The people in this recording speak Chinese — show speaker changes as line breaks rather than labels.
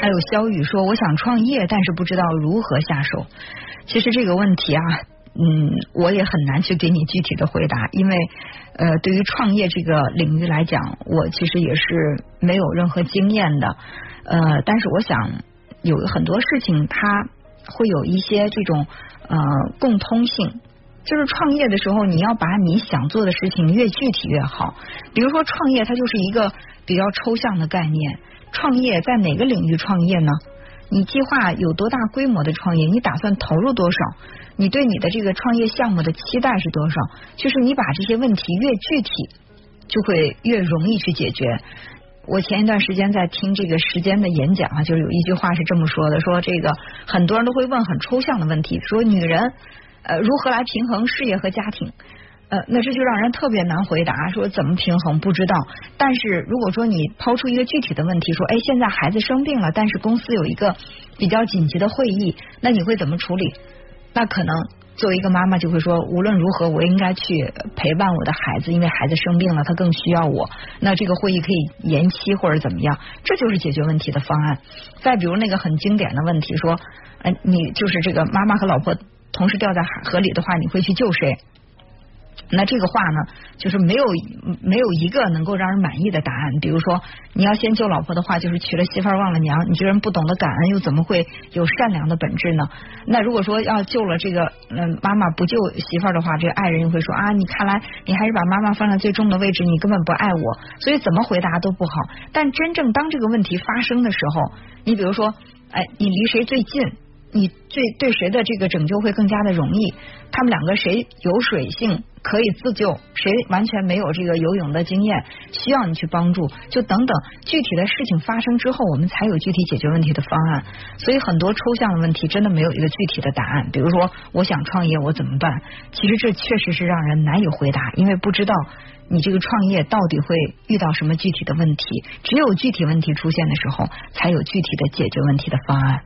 还有肖宇说，我想创业，但是不知道如何下手。其实这个问题啊，嗯，我也很难去给你具体的回答，因为呃，对于创业这个领域来讲，我其实也是没有任何经验的。呃，但是我想有很多事情，它会有一些这种呃共通性。就是创业的时候，你要把你想做的事情越具体越好。比如说，创业它就是一个比较抽象的概念。创业在哪个领域创业呢？你计划有多大规模的创业？你打算投入多少？你对你的这个创业项目的期待是多少？就是你把这些问题越具体，就会越容易去解决。我前一段时间在听这个时间的演讲啊，就是有一句话是这么说的：说这个很多人都会问很抽象的问题，说女人呃如何来平衡事业和家庭？呃，那这就让人特别难回答，说怎么平衡不知道。但是如果说你抛出一个具体的问题，说哎，现在孩子生病了，但是公司有一个比较紧急的会议，那你会怎么处理？那可能作为一个妈妈就会说，无论如何我应该去陪伴我的孩子，因为孩子生病了，他更需要我。那这个会议可以延期或者怎么样？这就是解决问题的方案。再比如那个很经典的问题，说哎，你就是这个妈妈和老婆同时掉在河里的话，你会去救谁？那这个话呢，就是没有没有一个能够让人满意的答案。比如说，你要先救老婆的话，就是娶了媳妇忘了娘，你这人不懂得感恩，又怎么会有善良的本质呢？那如果说要救了这个嗯妈妈不救媳妇的话，这个爱人又会说啊，你看来你还是把妈妈放在最重的位置，你根本不爱我，所以怎么回答都不好。但真正当这个问题发生的时候，你比如说，哎，你离谁最近？你最对谁的这个拯救会更加的容易？他们两个谁有水性可以自救，谁完全没有这个游泳的经验，需要你去帮助，就等等具体的事情发生之后，我们才有具体解决问题的方案。所以很多抽象的问题真的没有一个具体的答案。比如说，我想创业，我怎么办？其实这确实是让人难以回答，因为不知道你这个创业到底会遇到什么具体的问题。只有具体问题出现的时候，才有具体的解决问题的方案。